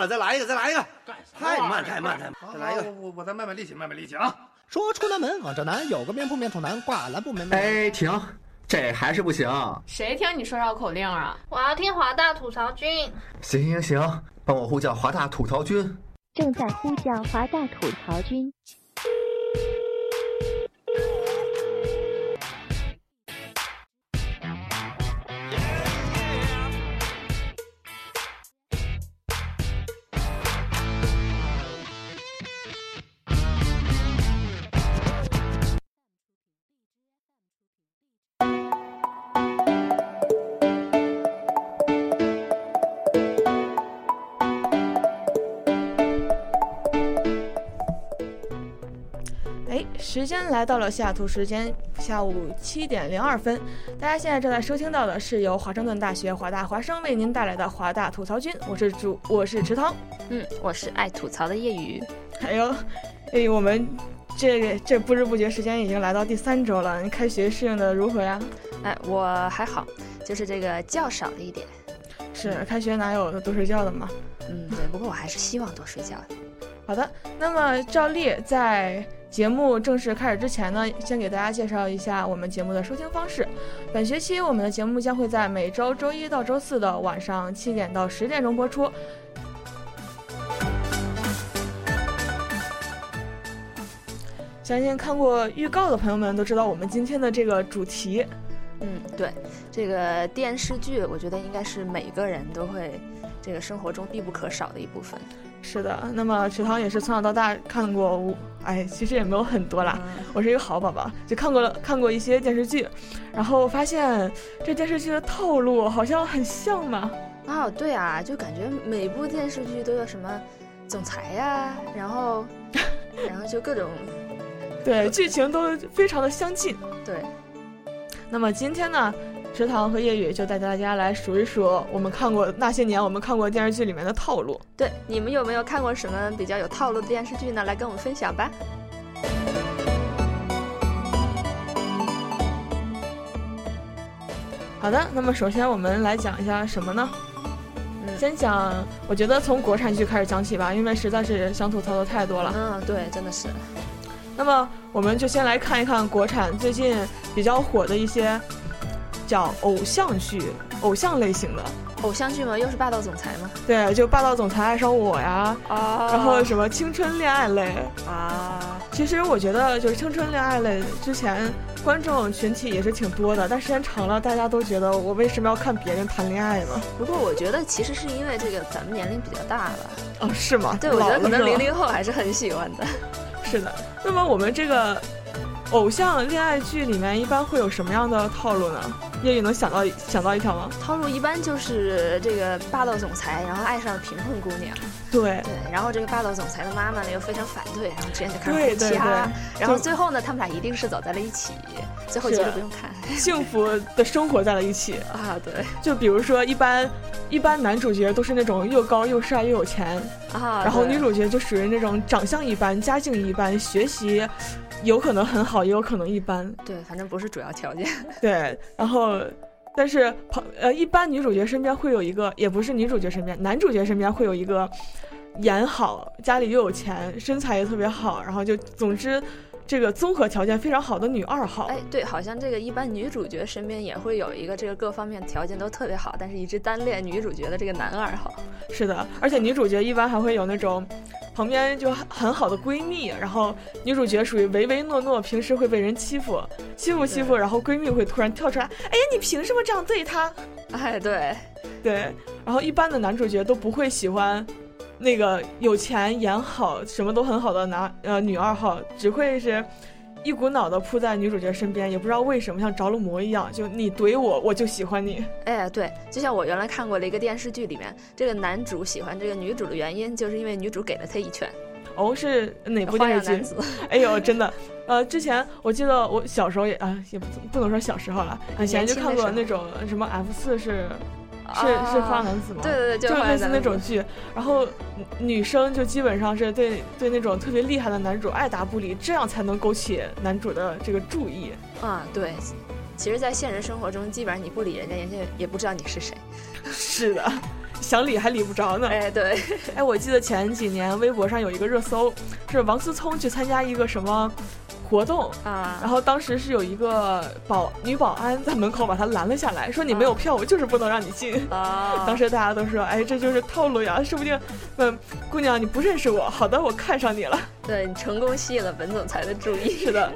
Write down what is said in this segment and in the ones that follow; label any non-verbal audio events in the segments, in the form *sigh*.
慢了，再来一个，再来一个，太慢，太慢，太慢，好再来一个。我我我再卖卖力气，卖卖力气啊！说出南门往这南，有个面铺面朝南，挂蓝布门楣。哎，停，这还是不行。谁听你说绕口令啊？我要听华大吐槽君。行行行，帮我呼叫华大吐槽君。正在呼叫华大吐槽君。时间来到了西雅图时间下午七点零二分，大家现在正在收听到的是由华盛顿大学华大华生为您带来的华大吐槽君，我是主，我是池塘，嗯，我是爱吐槽的叶雨。还有，哎，我们这个这不知不觉时间已经来到第三周了，你开学适应的如何呀？哎，我还好，就是这个觉少了一点。是开学哪有多睡觉的嘛？嗯，对，不过我还是希望多睡觉的。好的，那么照例在节目正式开始之前呢，先给大家介绍一下我们节目的收听方式。本学期我们的节目将会在每周周一到周四的晚上七点到十点钟播出。相信看过预告的朋友们都知道我们今天的这个主题。嗯，对，这个电视剧，我觉得应该是每个人都会这个生活中必不可少的一部分。是的，那么池塘也是从小到大看过五，哎，其实也没有很多啦。嗯我是一个好宝宝，就看过了看过一些电视剧，然后发现这电视剧的套路好像很像嘛。哦，对啊，就感觉每部电视剧都有什么总裁呀、然后 *laughs* 然后就各种对，剧情都非常的相近。对。那么今天呢，池塘和夜雨就带大家来数一数我们看过那些年我们看过电视剧里面的套路。对，你们有没有看过什么比较有套路的电视剧呢？来跟我们分享吧。好的，那么首先我们来讲一下什么呢？先讲，我觉得从国产剧开始讲起吧，因为实在是想吐槽的太多了。嗯，对，真的是。那么我们就先来看一看国产最近比较火的一些叫偶像剧，偶像类型的。偶像剧吗？又是霸道总裁吗？对，就霸道总裁爱上我呀，啊然后什么青春恋爱类啊。其实我觉得就是青春恋爱类之前观众群体也是挺多的，但时间长了，大家都觉得我为什么要看别人谈恋爱呢？不过我觉得其实是因为这个咱们年龄比较大了。哦，是吗？对，我觉得可能零零后还是很喜欢的。是的，那么我们这个偶像恋爱剧里面一般会有什么样的套路呢？叶雨能想到想到一条吗？套路一般就是这个霸道总裁，然后爱上贫困姑娘。对对，然后这个霸道总裁的妈妈呢又非常反对，然后之间就开始掐，然后最后呢，他们俩一定是走在了一起。最后结局不用看，幸福的生活在了一起 *laughs* 啊！对，就比如说一般一般男主角都是那种又高又帅又有钱啊，然后女主角就属于那种长相一般、家境一般、学习有可能很好，也有可能一般。对，反正不是主要条件。*laughs* 对，然后但是朋呃，一般女主角身边会有一个，也不是女主角身边，男主角身边会有一个演好，家里又有钱，身材也特别好，然后就总之。这个综合条件非常好的女二号，哎，对，好像这个一般女主角身边也会有一个这个各方面条件都特别好，但是一直单恋女主角的这个男二号。是的，而且女主角一般还会有那种旁边就很好的闺蜜，然后女主角属于唯唯诺诺，平时会被人欺负，欺负欺负，然后闺蜜会突然跳出来，哎呀，你凭什么这样对她？*laughs* 哎，对，对，然后一般的男主角都不会喜欢。那个有钱演好什么都很好的男呃女二号，只会是一股脑的扑在女主角身边，也不知道为什么像着了魔一样，就你怼我我就喜欢你。哎，对，就像我原来看过的一个电视剧里面，这个男主喜欢这个女主的原因，就是因为女主给了他一拳。哦，是哪部电视剧？哎呦，真的，呃，之前我记得我小时候也啊，也不不能说小时候了，以前就看过那种什么 F 四是。是是花男子吗？对对对，就是类似那种剧。然后女生就基本上是对对那种特别厉害的男主爱答不理，这样才能勾起男主的这个注意。啊，对。其实，在现实生活中，基本上你不理人家，人家也不知道你是谁。*laughs* 是的，想理还理不着呢。哎，对。哎，我记得前几年微博上有一个热搜，是王思聪去参加一个什么。活动啊，然后当时是有一个保女保安在门口把他拦了下来，说你没有票，我就是不能让你进。啊，*laughs* 当时大家都说，哎，这就是套路呀，说不定，嗯，姑娘你不认识我，好的，我看上你了。对你成功吸引了本总裁的注意。是的。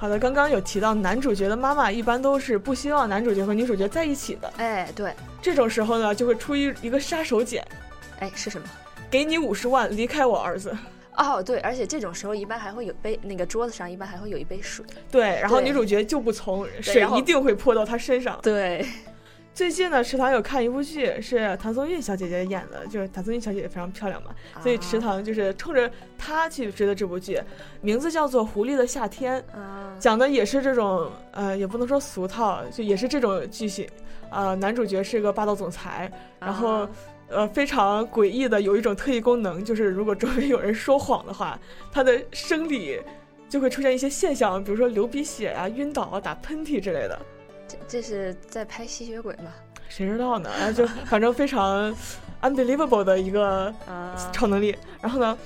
好的，刚刚有提到男主角的妈妈一般都是不希望男主角和女主角在一起的。哎，对，这种时候呢，就会出一一个杀手锏。哎，是什么？给你五十万，离开我儿子。哦，对，而且这种时候一般还会有杯，那个桌子上一般还会有一杯水。对，然后女主角就不从，水一定会泼到他身上。对。最近呢，池塘有看一部剧，是谭松韵小姐姐演的，就是谭松韵小姐姐非常漂亮嘛，所以池塘就是冲着她去追的这部剧，名字叫做《狐狸的夏天》，讲的也是这种，呃，也不能说俗套，就也是这种剧情，呃，男主角是个霸道总裁，然后，呃，非常诡异的有一种特异功能，就是如果周围有人说谎的话，他的生理就会出现一些现象，比如说流鼻血啊、晕倒啊、打喷嚏之类的。这这是在拍吸血鬼吗？谁知道呢？就 *laughs* 反正非常 unbelievable 的一个超能力。然后呢，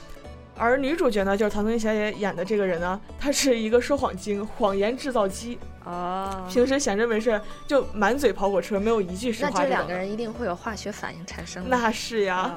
而女主角呢，就是唐松韵小姐演的这个人呢，她是一个说谎精，谎言制造机啊。平时闲着没事就满嘴跑火车，没有一句实话。那这两个人一定会有化学反应产生。那是呀。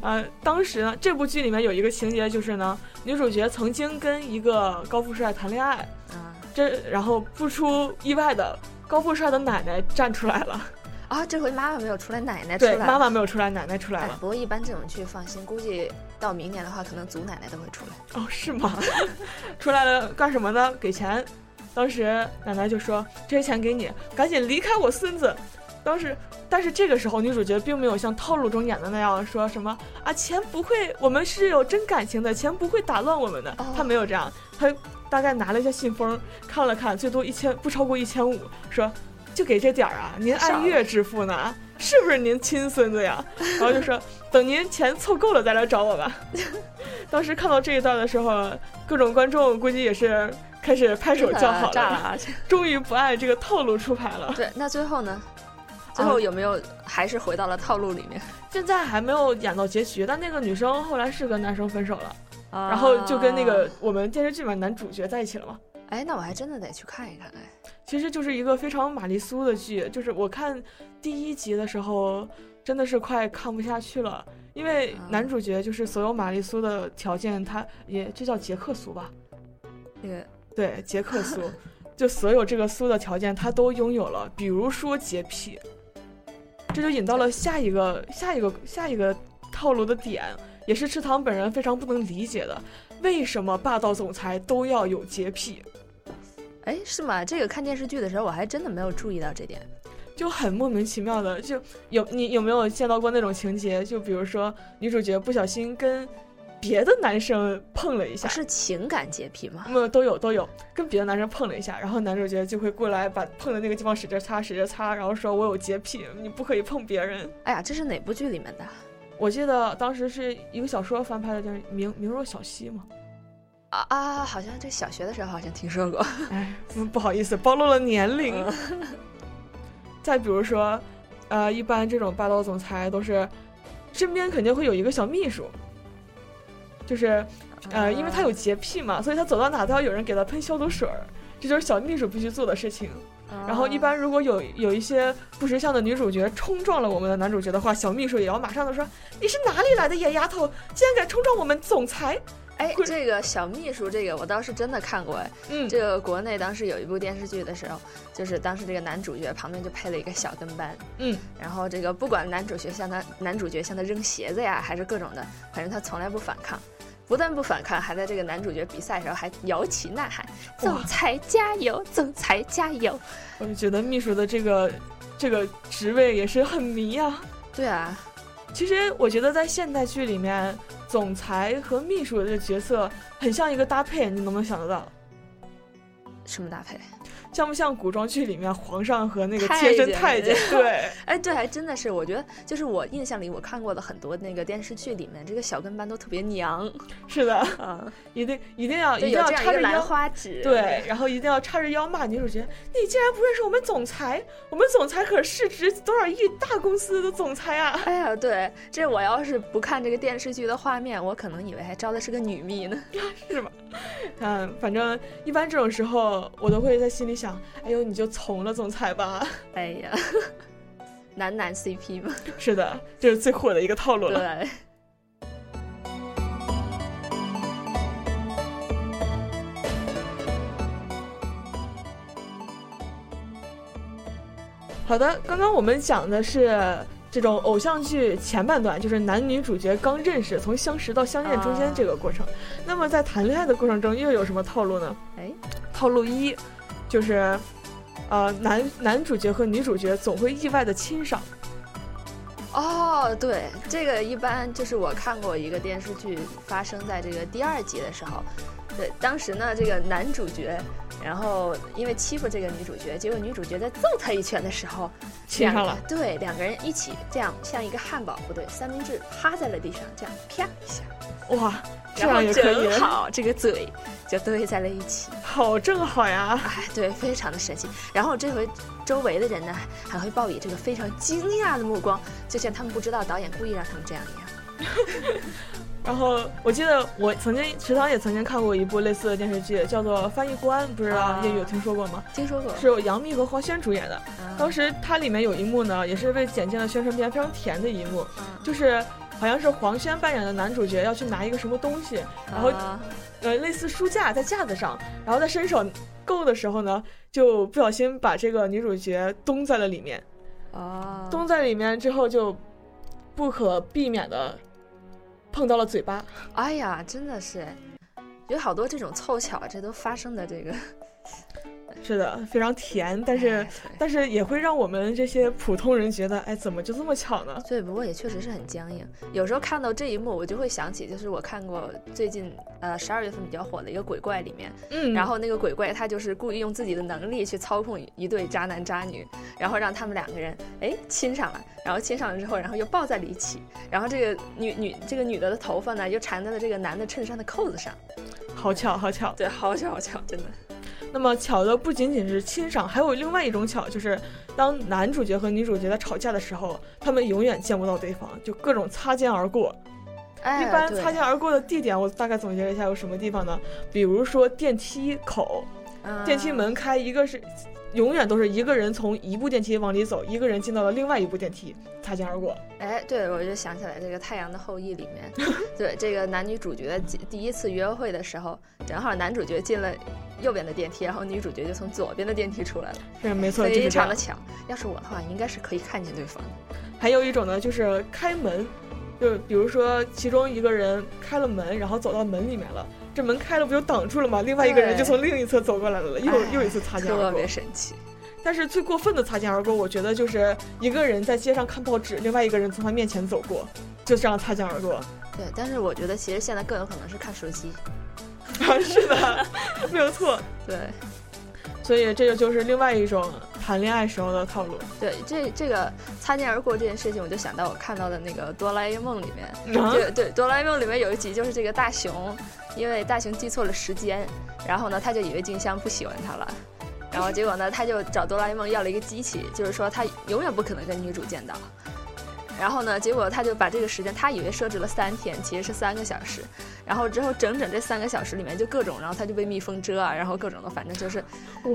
呃，当时呢，这部剧里面有一个情节就是呢，女主角曾经跟一个高富帅谈恋爱啊，这然后不出意外的。高富帅的奶奶站出来了，啊，这回妈妈没有出来，奶奶出来。对，妈妈没有出来，奶奶出来了。不过一般这种剧放心，估计到明年的话，可能祖奶奶都会出来。哦，是吗？*laughs* 出来了干什么呢？给钱。当时奶奶就说：“这些钱给你，赶紧离开我孙子。”当时，但是这个时候女主角并没有像套路中演的那样说什么啊，钱不会，我们是有真感情的，钱不会打乱我们的。她没有这样，她。大概拿了一下信封，看了看，最多一千，不超过一千五，说就给这点儿啊，您按月支付呢，*laughs* 是不是您亲孙子呀？然后就说等您钱凑够了再来找我吧。*laughs* 当时看到这一段的时候，各种观众估计也是开始拍手叫好了，*laughs* 终于不按这个套路出牌了。对，那最后呢？最后有没有还是回到了套路里面？现在还没有演到结局，但那个女生后来是跟男生分手了。然后就跟那个我们电视剧里面男主角在一起了嘛？哎，那我还真的得去看一看哎。其实就是一个非常玛丽苏的剧，就是我看第一集的时候真的是快看不下去了，因为男主角就是所有玛丽苏的条件，他也就叫杰克苏吧？那个对，杰克苏，*laughs* 就所有这个苏的条件他都拥有了，比如说洁癖，这就引到了下一个下一个下一个套路的点。也是池塘本人非常不能理解的，为什么霸道总裁都要有洁癖？哎，是吗？这个看电视剧的时候，我还真的没有注意到这点，就很莫名其妙的，就有你有没有见到过那种情节？就比如说女主角不小心跟别的男生碰了一下，是情感洁癖吗？没有，都有都有，跟别的男生碰了一下，然后男主角就会过来把碰的那个地方使劲擦，使劲擦，然后说我有洁癖，你不可以碰别人。哎呀，这是哪部剧里面的？我记得当时是一个小说翻拍的电视，明明若小溪嘛。啊啊，好像这小学的时候好像听说过。*laughs* 哎，不好意思，暴露了年龄。再比如说，呃，一般这种霸道总裁都是身边肯定会有一个小秘书，就是呃，因为他有洁癖嘛，所以他走到哪都要有人给他喷消毒水儿，这就是小秘书必须做的事情。然后一般如果有有一些不识相的女主角冲撞了我们的男主角的话，小秘书也要马上的说：“你是哪里来的野丫头，竟然敢冲撞我们总裁！”哎，这个小秘书，这个我倒是真的看过哎。嗯，这个国内当时有一部电视剧的时候，就是当时这个男主角旁边就配了一个小跟班。嗯，然后这个不管男主角向他男主角向他扔鞋子呀，还是各种的，反正他从来不反抗，不但不反抗，还在这个男主角比赛的时候还摇旗呐喊：“总裁加油，总裁加油！”我就觉得秘书的这个这个职位也是很迷啊。对啊，其实我觉得在现代剧里面。总裁和秘书的这角色很像一个搭配，你能不能想得到？什么搭配？像不像古装剧里面皇上和那个贴身太监？对，*laughs* 哎，对，还真的是。我觉得就是我印象里我看过的很多那个电视剧里面，这个小跟班都特别娘。是的 *laughs* *laughs* 啊，一定一定要一定要插着腰，花指，对，然后一定要插着腰骂女主角：“你竟然不认识我们总裁？我们总裁可是市值多少亿大公司的总裁啊！”哎呀，对，这我要是不看这个电视剧的画面，我可能以为还招的是个女秘呢，是吗？嗯，反正一般这种时候，我都会在心里。想，哎呦，你就从了总裁吧。*laughs* 哎呀，男男 CP 嘛。是的，这是最火的一个套路了。对。好的，刚刚我们讲的是这种偶像剧前半段，就是男女主角刚认识，从相识到相恋中间这个过程。那么在谈恋爱的过程中，又有什么套路呢？哎，套路一。就是，呃，男男主角和女主角总会意外的亲上。哦，对，这个一般就是我看过一个电视剧，发生在这个第二集的时候。对，当时呢，这个男主角，然后因为欺负这个女主角，结果女主角在揍他一拳的时候，亲上了。对，两个人一起这样，像一个汉堡不对，三明治趴在了地上，这样啪一下。哇，这样也可以。好，这个嘴就对在了一起，好正好呀！哎，对，非常的神奇。然后这回周围的人呢，还会报以这个非常惊讶的目光，就像他们不知道导演故意让他们这样一样。*laughs* 然后我记得我曾经池塘也曾经看过一部类似的电视剧，叫做《翻译官》，不知道叶雨有听说过吗？听说过，是由杨幂和黄轩主演的。当时它里面有一幕呢，也是被剪进了宣传片，非常甜的一幕，就是。好像是黄轩扮演的男主角要去拿一个什么东西，然后，呃，类似书架在架子上，然后在伸手够的时候呢，就不小心把这个女主角咚在了里面，啊，咚在里面之后就不可避免的碰到了嘴巴。哎呀，真的是有好多这种凑巧，这都发生的这个。是的，非常甜，但是但是也会让我们这些普通人觉得，哎，怎么就这么巧呢？对，不过也确实是很僵硬。有时候看到这一幕，我就会想起，就是我看过最近呃十二月份比较火的一个鬼怪里面，嗯，然后那个鬼怪他就是故意用自己的能力去操控一对渣男渣女，然后让他们两个人哎亲上了，然后亲上了之后，然后又抱在了一起，然后这个女女这个女的的头发呢又缠在了这个男的衬衫的扣子上，好巧，好巧，对，好巧，好巧，真的。那么巧的不仅仅是欣赏，还有另外一种巧，就是当男主角和女主角在吵架的时候，他们永远见不到对方，就各种擦肩而过。一般擦肩而过的地点，我大概总结了一下，有什么地方呢？比如说电梯口，电梯门开，一个是。永远都是一个人从一部电梯往里走，一个人进到了另外一部电梯，擦肩而过。哎，对，我就想起来这个《太阳的后裔》里面，*laughs* 对这个男女主角第一次约会的时候，正好男主角进了右边的电梯，然后女主角就从左边的电梯出来了。是没错，非常的巧。要是我的话，应该是可以看见对方。还有一种呢，就是开门。就比如说其中一个人开了门，然后走到门里面了，这门开了不就挡住了吗？另外一个人就从另一侧走过来了，又又一次擦肩而过，特别神奇。但是最过分的擦肩而过，我觉得就是一个人在街上看报纸，另外一个人从他面前走过，就这样擦肩而过。对，但是我觉得其实现在更有可能是看手机。啊，是的，没有错。*laughs* 对，所以这个就是另外一种谈恋爱时候的套路。对，这这个擦肩而过这件事情，我就想到我看到的那个《哆啦 A 梦》里面，对对，《哆啦 A 梦》里面有一集就是这个大雄，因为大雄记错了时间，然后呢，他就以为静香不喜欢他了。然后结果呢，他就找哆啦 A 梦要了一个机器，就是说他永远不可能跟女主见到。然后呢，结果他就把这个时间，他以为设置了三天，其实是三个小时。然后之后整整这三个小时里面就各种，然后他就被蜜蜂蛰啊，然后各种的，反正就是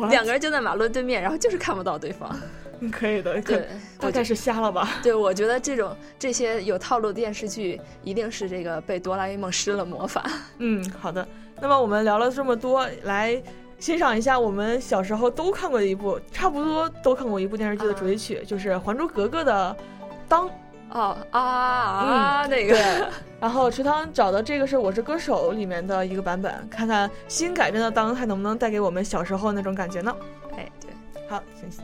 两个人就在马路对面，然后就是看不到对方。可以的，对，大概是瞎了吧？*laughs* 对，我觉得这种这些有套路电视剧一定是这个被哆啦 A 梦施了魔法。*laughs* 嗯，好的。那么我们聊了这么多，来。欣赏一下我们小时候都看过的一部，差不多都看过一部电视剧的主题曲，就是《还珠格格》的《当》。哦啊啊，那个。然后池塘找的这个是《我是歌手》里面的一个版本，看看新改编的《当》还能不能带给我们小时候那种感觉呢？哎，对，好，谢谢。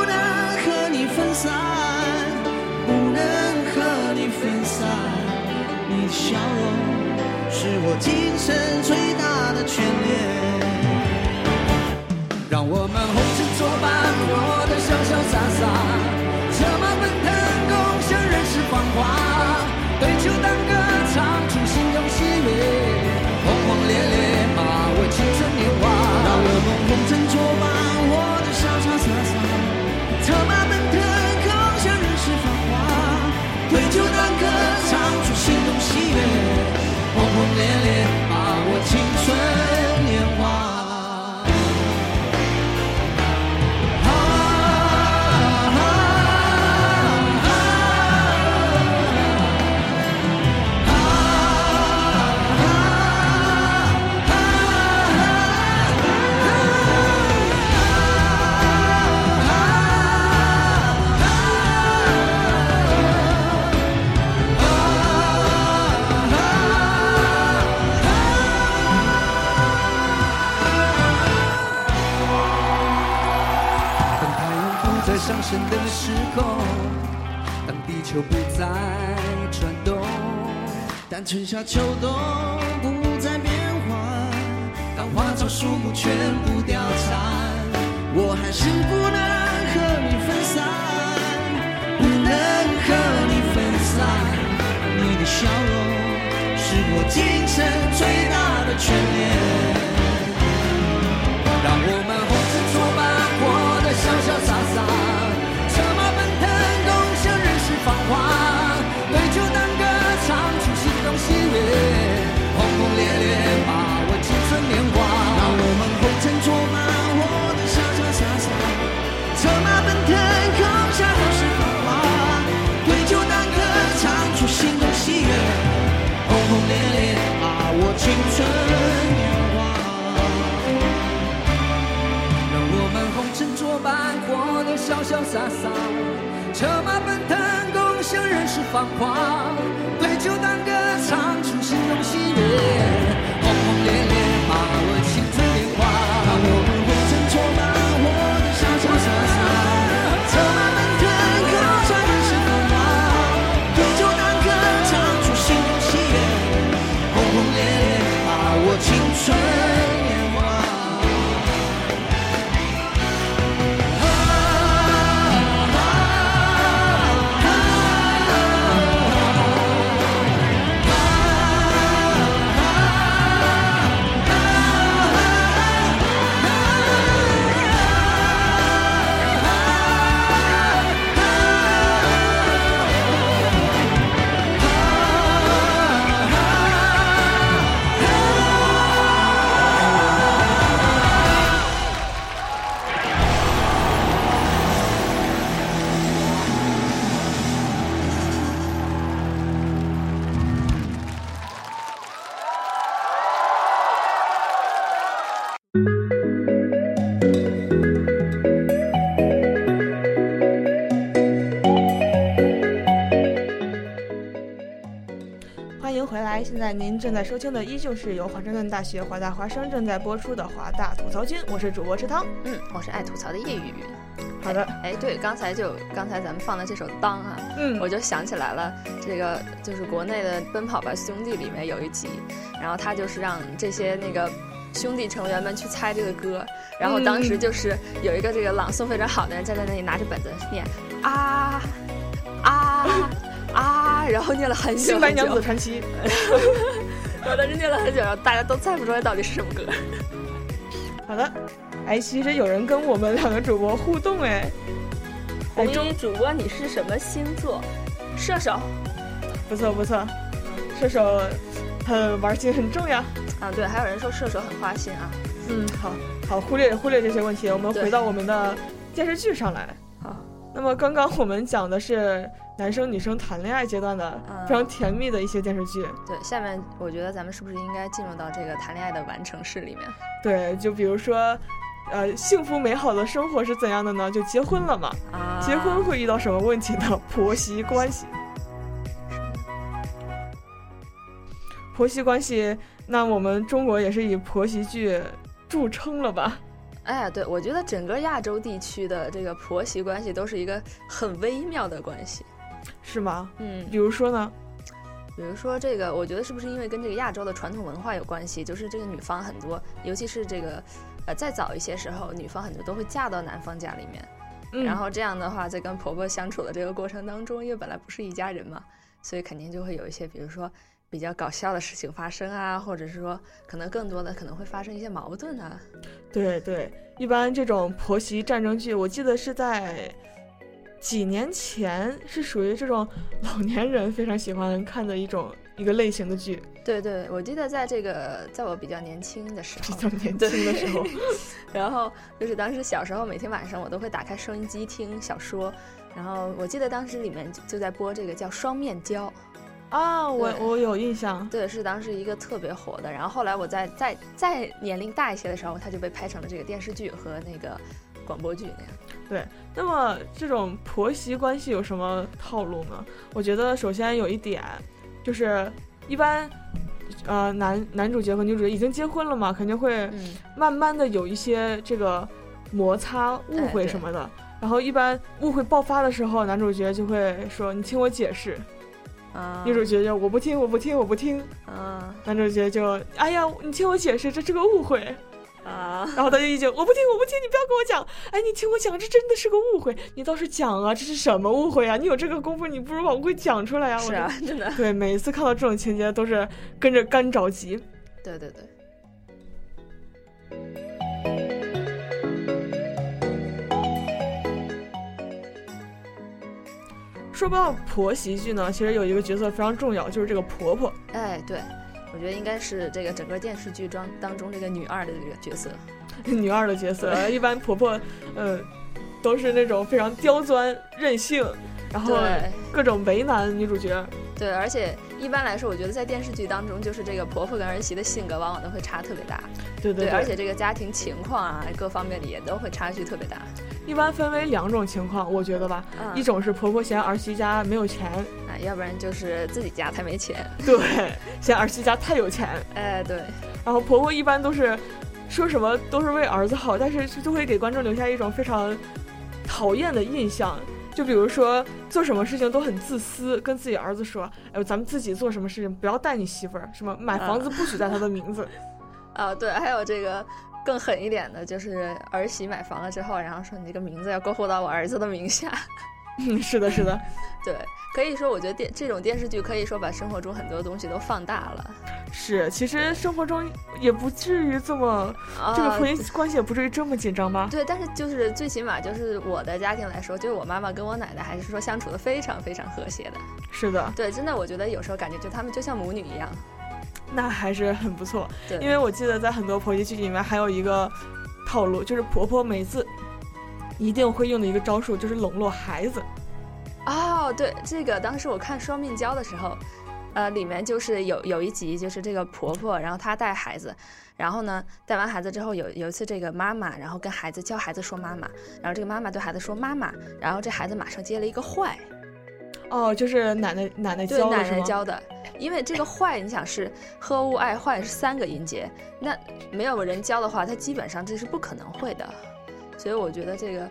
散，不能和你分散。你的笑容是我今生最大的眷恋。让我们红尘作伴，活得潇潇洒洒，恋恋把我青春秋冬不再变换，当花草树木全部凋残，我还是不能和你分散，不能和你分散。你的笑容是我今生最大的眷恋，让我们潇潇洒洒策马奔腾共享人世繁华对酒当歌唱出心中喜悦正在收听的依旧是由华盛顿大学华大华生正在播出的华大吐槽君，我是主播池汤。嗯，我是爱吐槽的叶雨。好的，哎，对，刚才就刚才咱们放的这首《当》啊，嗯，我就想起来了，这个就是国内的《奔跑吧兄弟》里面有一集，然后他就是让这些那个兄弟成员们去猜这个歌，然后当时就是有一个这个朗诵非常好的人站在那里拿着本子念啊啊啊，然后念了很久《新白娘子传奇》，*laughs* 我当时念了很久，然后大家都猜不出来到底是什么歌。好的。哎，其实有人跟我们两个主播互动哎。红衣主播，你是什么星座？射手。不错不错，射手很玩心很重要。啊，对，还有人说射手很花心啊。嗯，好，好，忽略忽略这些问题，我们回到我们的电视剧上来。好，那么刚刚我们讲的是男生女生谈恋爱阶段的非常甜蜜的一些电视剧。对，下面我觉得咱们是不是应该进入到这个谈恋爱的完成式里面？对，就比如说。呃，幸福美好的生活是怎样的呢？就结婚了嘛。啊，结婚会遇到什么问题呢？婆媳关系。婆媳关系，那我们中国也是以婆媳剧著称了吧？哎，对，我觉得整个亚洲地区的这个婆媳关系都是一个很微妙的关系，是吗？嗯，比如说呢？比如说这个，我觉得是不是因为跟这个亚洲的传统文化有关系？就是这个女方很多，尤其是这个。呃，再早一些时候，女方很多都会嫁到男方家里面，嗯、然后这样的话，在跟婆婆相处的这个过程当中，因为本来不是一家人嘛，所以肯定就会有一些，比如说比较搞笑的事情发生啊，或者是说可能更多的可能会发生一些矛盾啊。对对，一般这种婆媳战争剧，我记得是在几年前是属于这种老年人非常喜欢看的一种一个类型的剧。对对，我记得在这个在我比较年轻的时候，*laughs* 比较年轻的时候，然后就是当时小时候每天晚上我都会打开收音机听小说，然后我记得当时里面就在播这个叫《双面胶》啊，我我有印象，对，是当时一个特别火的。然后后来我在在再年龄大一些的时候，它就被拍成了这个电视剧和那个广播剧那样。对，那么这种婆媳关系有什么套路呢？我觉得首先有一点就是。一般，呃，男男主角和女主角已经结婚了嘛，肯定会慢慢的有一些这个摩擦、误会什么的。哎、然后一般误会爆发的时候，男主角就会说：“你听我解释。”啊，女主角就：“我不听，我不听，我不听。”啊，男主角就：“哎呀，你听我解释，这是个误会。”啊，然后他就一直我不听，我不听，你不要跟我讲。哎，你听我讲，这真的是个误会，你倒是讲啊，这是什么误会啊？你有这个功夫，你不如把误会讲出来呀、啊！是啊，真的。对，每一次看到这种情节，都是跟着干着急。对对对。说到婆媳剧呢，其实有一个角色非常重要，就是这个婆婆。哎，对。我觉得应该是这个整个电视剧中当中这个女二的这个角色，*laughs* 女二的角色，一般婆婆，呃，都是那种非常刁钻任性，然后各种为难女主角。对，而且一般来说，我觉得在电视剧当中，就是这个婆婆跟儿媳的性格往往都会差特别大。对对,对，而且这个家庭情况啊，各方面的也都会差距特别大。一一般分为两种情况，我觉得吧，嗯一种是婆婆嫌儿媳家没有钱，啊，要不然就是自己家太没钱。对，嫌儿媳家太有钱，*laughs* 哎，对，然后婆婆一般都是说什么都是为儿子好，但是就会给观众留下一种非常讨厌的印象。就比如说做什么事情都很自私，跟自己儿子说：“哎呦，咱们自己做什么事情不要带你媳妇儿，什么买房子不许带她的名字。*laughs* 啊，对，还有这个更狠一点的，就是儿媳买房了之后，然后说你这个名字要过户到我儿子的名下。嗯，*laughs* 是的，是的，*laughs* 对，可以说，我觉得电这种电视剧可以说把生活中很多东西都放大了。是。其实生活中也不至于这么，啊这个婚姻关系也不至于这么紧张吧？对，但是就是最起码就是我的家庭来说，就是我妈妈跟我奶奶还是说相处的非常非常和谐的。是的，对，真的，我觉得有时候感觉就他们就像母女一样。那还是很不错。对因为我记得在很多婆媳剧里面还有一个套路，就是婆婆每次一定会用的一个招数，就是笼络孩子。哦，对，这个当时我看《双面胶》的时候，呃，里面就是有有一集，就是这个婆婆，然后她带孩子，然后呢，带完孩子之后，有有一次这个妈妈，然后跟孩子教孩子说妈妈，然后这个妈妈对孩子说妈妈，然后这孩子马上接了一个坏，哦，就是奶奶奶奶对奶教的是吗？奶教的，因为这个坏，你想是呵恶爱坏是三个音节，那没有人教的话，他基本上这是不可能会的，所以我觉得这个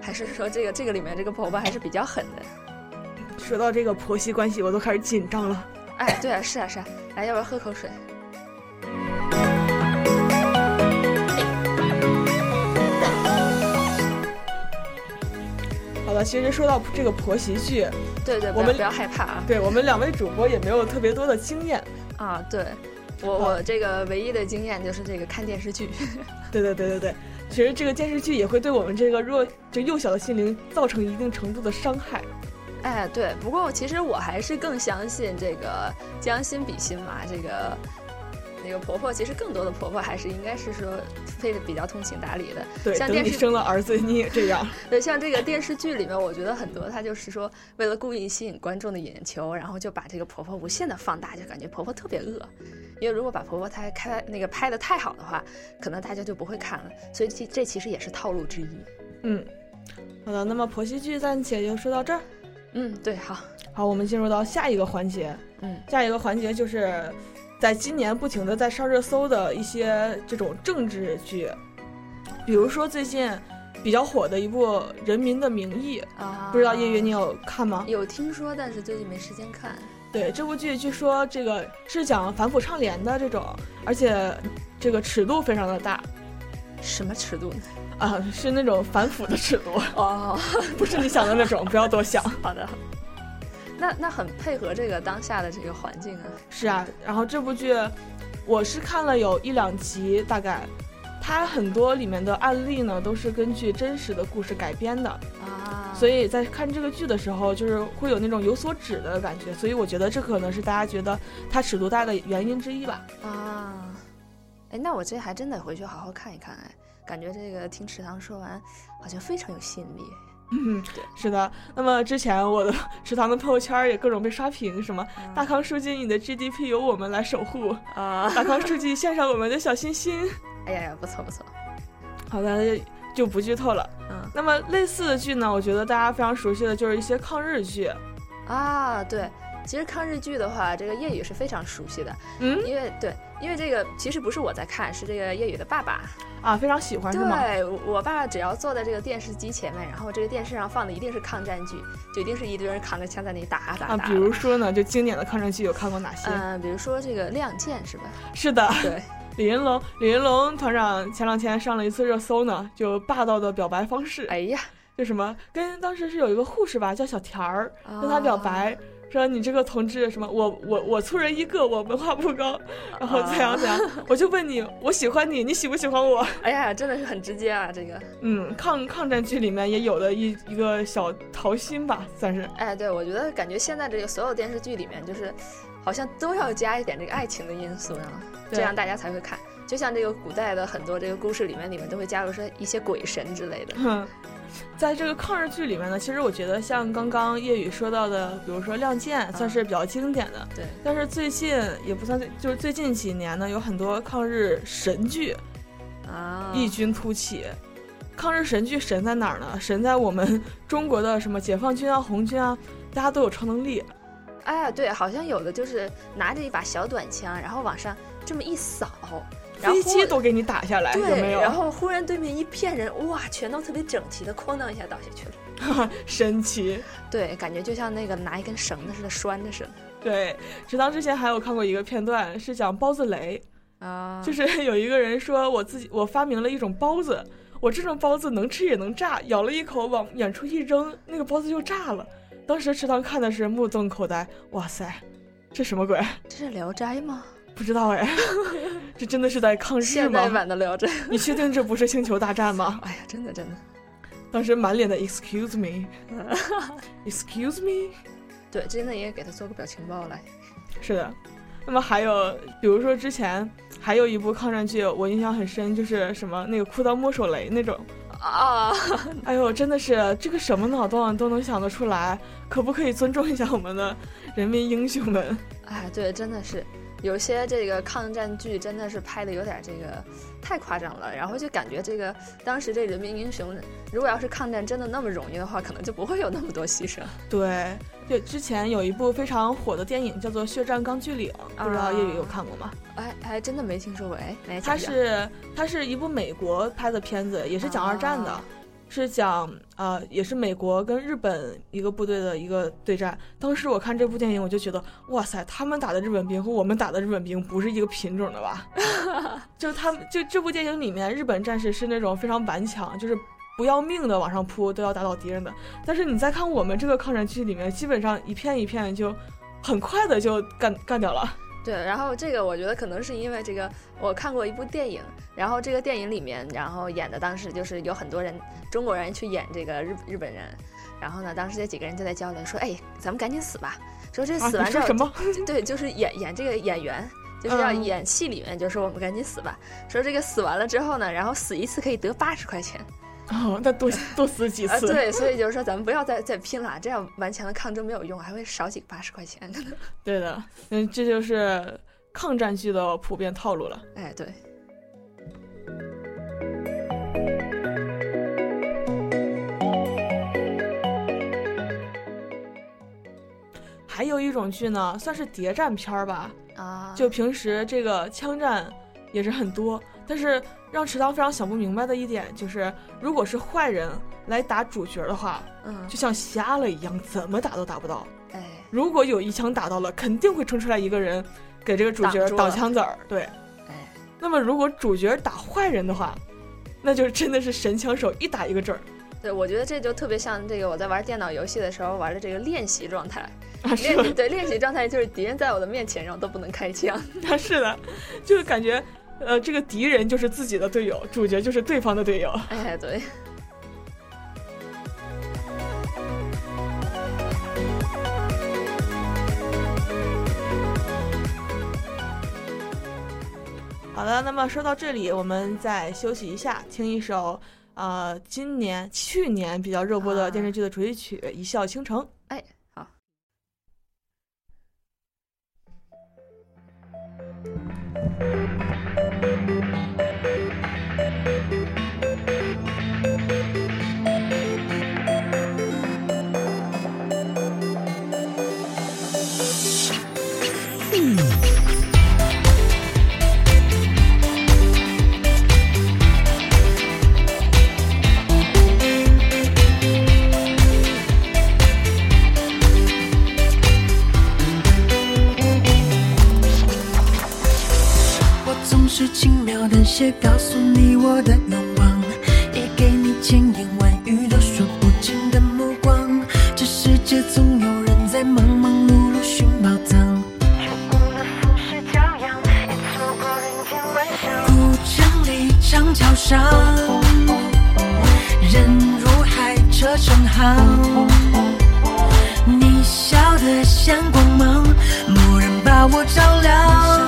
还是说这个这个里面这个婆婆还是比较狠的。说到这个婆媳关系，我都开始紧张了。哎，对啊，是啊是啊，来，要不要喝口水？好了，其实说到这个婆媳剧，对对，不我们不要害怕啊。对我们两位主播也没有特别多的经验。啊，对，我我这个唯一的经验就是这个看电视剧。对对对对对，其实这个电视剧也会对我们这个弱就幼小的心灵造成一定程度的伤害。哎，对，不过其实我还是更相信这个将心比心嘛，这个那个婆婆，其实更多的婆婆还是应该是说非比较通情达理的。像电视生了儿子，你也这样。*laughs* 对，像这个电视剧里面，我觉得很多她就是说为了故意吸引观众的眼球，然后就把这个婆婆无限的放大，就感觉婆婆特别恶。因为如果把婆婆她开那个拍的太好的话，可能大家就不会看了。所以这这其实也是套路之一。嗯，好的，那么婆媳剧暂且就说到这儿。嗯，对，好，好，我们进入到下一个环节。嗯，下一个环节就是在今年不停的在上热搜的一些这种政治剧，比如说最近比较火的一部《人民的名义》啊，不知道叶月你有看吗？有听说，但是最近没时间看。对这部剧，据说这个是讲反腐倡廉的这种，而且这个尺度非常的大。什么尺度呢？啊，是那种反腐的尺度哦，*laughs* 不是你想的那种，不要多想。*laughs* 好的，那那很配合这个当下的这个环境啊。是啊，然后这部剧我是看了有一两集，大概它很多里面的案例呢都是根据真实的故事改编的啊，所以在看这个剧的时候，就是会有那种有所指的感觉，所以我觉得这可能是大家觉得它尺度大的原因之一吧。啊，哎，那我这还真得回去好好看一看哎。感觉这个听池塘说完，好像非常有吸引力。嗯，对，是的。那么之前我的 *laughs* 食堂的朋友圈也各种被刷屏，什么、嗯、大康书记，你的 GDP 由我们来守护啊！大康书记献上我们的小心心。*laughs* 哎呀呀，不错不错。好的，就不剧透了。嗯，那么类似的剧呢，我觉得大家非常熟悉的就是一些抗日剧。啊，对。其实抗日剧的话，这个叶宇是非常熟悉的，嗯，因为对，因为这个其实不是我在看，是这个叶宇的爸爸啊，非常喜欢是吗？对，我爸爸只要坐在这个电视机前面，然后这个电视上放的一定是抗战剧，就一定是一堆人扛着枪在那里打啊打啊。比如说呢，就经典的抗战剧有看过哪些？嗯、呃，比如说这个《亮剑》是吧？是的，对。李云龙，李云龙团长前两天上了一次热搜呢，就霸道的表白方式。哎呀，就什么跟当时是有一个护士吧，叫小田儿，啊跟他表白。说你这个同志什么，我我我粗人一个，我文化不高，然后怎样怎样，我就问你，我喜欢你，你喜不喜欢我？哎呀，真的是很直接啊，这个。嗯，抗抗战剧里面也有的一一个小桃心吧，算是。哎，对，我觉得感觉现在这个所有电视剧里面，就是好像都要加一点这个爱情的因素，然后这样大家才会看。就像这个古代的很多这个故事里面，里面都会加入说一些鬼神之类的。嗯。在这个抗日剧里面呢，其实我觉得像刚刚叶宇说到的，比如说《亮剑》算是比较经典的。对。但是最近也不算，就是最近几年呢，有很多抗日神剧啊异军突起。抗日神剧神在哪儿呢？神在我们中国的什么解放军啊、红军啊，大家都有超能力。哎，对，好像有的就是拿着一把小短枪，然后往上这么一扫，飞机都给你打下来，有没有？然后忽然对面一片人，哇，全都特别整齐的，哐当一下倒下去了，*laughs* 神奇。对，感觉就像那个拿一根绳子似的拴着似的。对，池塘之前还有看过一个片段，是讲包子雷啊，就是有一个人说我自己我发明了一种包子，我这种包子能吃也能炸，咬了一口往远处一扔，那个包子就炸了。当时池塘看的是目瞪口呆，哇塞，这什么鬼？这是《聊斋》吗？不知道哎，*laughs* 这真的是在抗日吗？版的《聊斋》，你确定这不是星球大战吗？*laughs* 哎呀，真的真的，当时满脸的 excuse me，excuse *laughs* me，对，真的也给他做个表情包来。是的，那么还有，比如说之前还有一部抗战剧，我印象很深，就是什么那个哭到摸手雷那种。啊！*laughs* 哎呦，真的是这个什么脑洞都能想得出来，可不可以尊重一下我们的人民英雄们？哎，对，真的是有些这个抗战剧真的是拍的有点这个太夸张了，然后就感觉这个当时这人民英雄，如果要是抗战真的那么容易的话，可能就不会有那么多牺牲。对，就之前有一部非常火的电影叫做《血战钢锯岭》，不知道叶雨有看过吗？哎，还真的没听说过。哎，它是它是一部美国拍的片子，也是讲二战的，是讲呃，也是美国跟日本一个部队的一个对战。当时我看这部电影，我就觉得，哇塞，他们打的日本兵和我们打的日本兵不是一个品种的吧？*laughs* 就他们就这部电影里面，日本战士是那种非常顽强，就是不要命的往上扑，都要打倒敌人的。但是你再看我们这个抗战剧里面，基本上一片一片就很快的就干干掉了。对，然后这个我觉得可能是因为这个，我看过一部电影，然后这个电影里面，然后演的当时就是有很多人中国人去演这个日日本人，然后呢，当时这几个人就在交流说，哎，咱们赶紧死吧，说这死完之后，什么？对，就是演演这个演员就是要演戏里面就说我们赶紧死吧，说这个死完了之后呢，然后死一次可以得八十块钱。*laughs* 哦，那多多死几 *laughs* 次？对，所以就是说，咱们不要再再拼了，这样顽强的抗争没有用，还会少几个八十块钱。*laughs* 对的，嗯，这就是抗战剧的普遍套路了。哎，对。还有一种剧呢，算是谍战片儿吧。啊，就平时这个枪战也是很多，但是。让池塘非常想不明白的一点就是，如果是坏人来打主角的话，嗯，就像瞎了一样，怎么打都打不到。哎，如果有一枪打到了，肯定会冲出来一个人给这个主角挡枪子儿。对，哎，那么如果主角打坏人的话，那就真的是神枪手，一打一个准儿。对，我觉得这就特别像这个我在玩电脑游戏的时候玩的这个练习状态。啊，*laughs* 是。对，练习状态就是敌人在我的面前，然后都不能开枪。*laughs* 啊，是的，就是感觉。呃，这个敌人就是自己的队友，主角就是对方的队友。哎，对。*laughs* 好的，那么说到这里，我们再休息一下，听一首呃，今年、去年比较热播的电视剧的主题曲《一笑倾城》。哎。轻描淡写告诉你我的愿望，也给你千言万语都说不尽的目光。这世界总有人在忙忙碌碌寻宝藏，却顾了浮世骄阳，也错过人间万象。古城里长桥上，人如海，车成行。你笑得像光芒，蓦然把我照亮。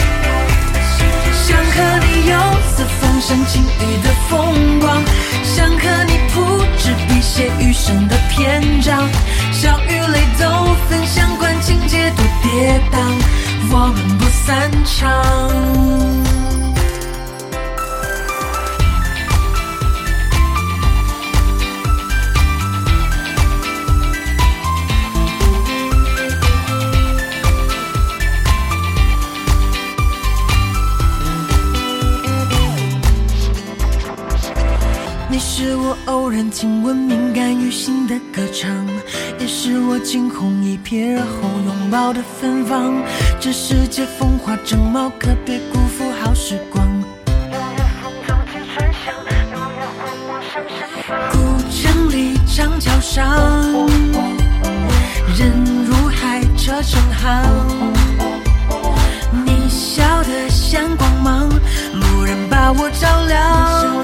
想和你游四方赏晴雨的风光，想和你铺纸笔写余生的篇章，笑与泪都分享，管情节多跌宕，我们不散场。是我偶然听闻敏感于心的歌唱，也是我惊鸿一瞥而后拥抱的芬芳。这世界风华正茂，可别辜负好时光。古城里长桥上，人如海，车成行。你笑得像光芒，蓦然把我照亮。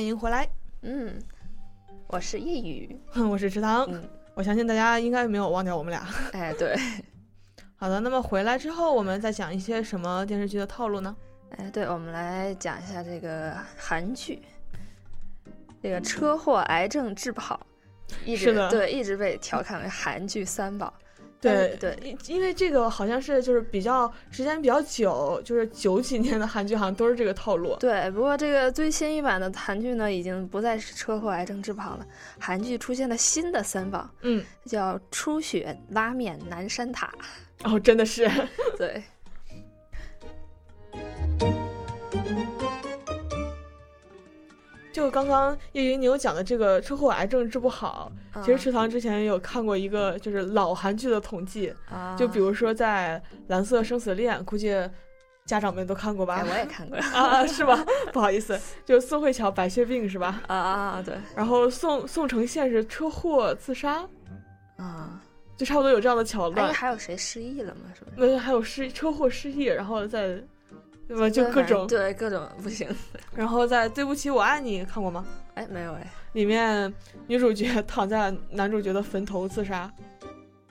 欢迎回来，嗯，我是夜雨，*laughs* 我是池塘，嗯，我相信大家应该没有忘掉我们俩。*laughs* 哎，对，好的，那么回来之后，我们再讲一些什么电视剧的套路呢？哎，对，我们来讲一下这个韩剧，这个车祸、癌症治不好，一直对一直被调侃为韩剧三宝。对对，因为这个好像是就是比较时间比较久，就是九几年的韩剧好像都是这个套路。对，不过这个最新一版的韩剧呢，已经不再是车祸、癌症治不好了，韩剧出现了新的三宝，嗯，叫初雪、拉面、南山塔。哦，真的是，*laughs* 对。就刚刚叶云你有讲的这个车祸癌症治不好，嗯、其实池塘之前有看过一个就是老韩剧的统计，啊、就比如说在《蓝色生死恋》，估计家长们都看过吧？哎、我也看过 *laughs* 啊，是吧？不好意思，*laughs* 就宋慧乔白血病是吧？啊啊对。然后宋宋承宪是车祸自杀，啊，就差不多有这样的桥段。哎，还有谁失忆了吗？是不是？那还有失车祸失忆，然后再。对吧？就各种对各种不行。*laughs* 然后在《对不起，我爱你》看过吗？哎，没有哎。里面女主角 *laughs* 躺在男主角的坟头自杀。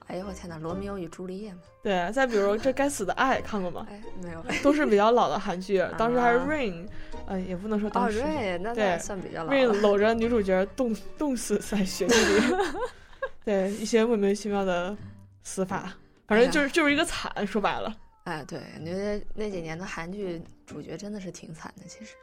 哎呦我天哪！罗密欧与朱丽叶嘛。对，再比如《这该死的爱》看过吗？哎，没有。都是比较老的韩剧，*laughs* 当时还是 Rain，呃，也不能说当时。哦，Rain，那对算比较老。Rain 搂着女主角冻冻死在雪地里。对，一些莫名其妙的死法，反正就是就是一个惨，说白了。哎，对，感觉得那几年的韩剧主角真的是挺惨的，其实。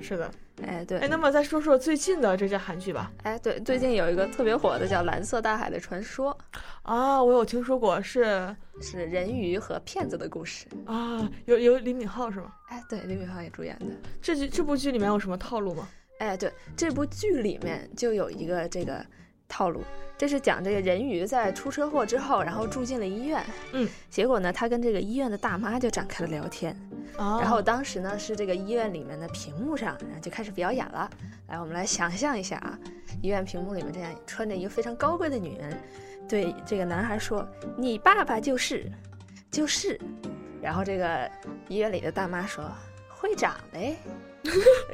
是的，哎，对，哎，那么再说说最近的这些韩剧吧。哎，对，最近有一个特别火的叫《蓝色大海的传说》啊，我有听说过，是是人鱼和骗子的故事啊，有有李敏镐是吗？哎，对，李敏镐也主演的。这剧这部剧里面有什么套路吗？哎，对，这部剧里面就有一个这个。套路。这是讲这个人鱼在出车祸之后，然后住进了医院。嗯，结果呢，他跟这个医院的大妈就展开了聊天。哦、然后当时呢，是这个医院里面的屏幕上，然后就开始表演了。来，我们来想象一下啊，医院屏幕里面这样穿着一个非常高贵的女人，对这个男孩说：“你爸爸就是，就是。”然后这个医院里的大妈说：“会长呗。*laughs* ”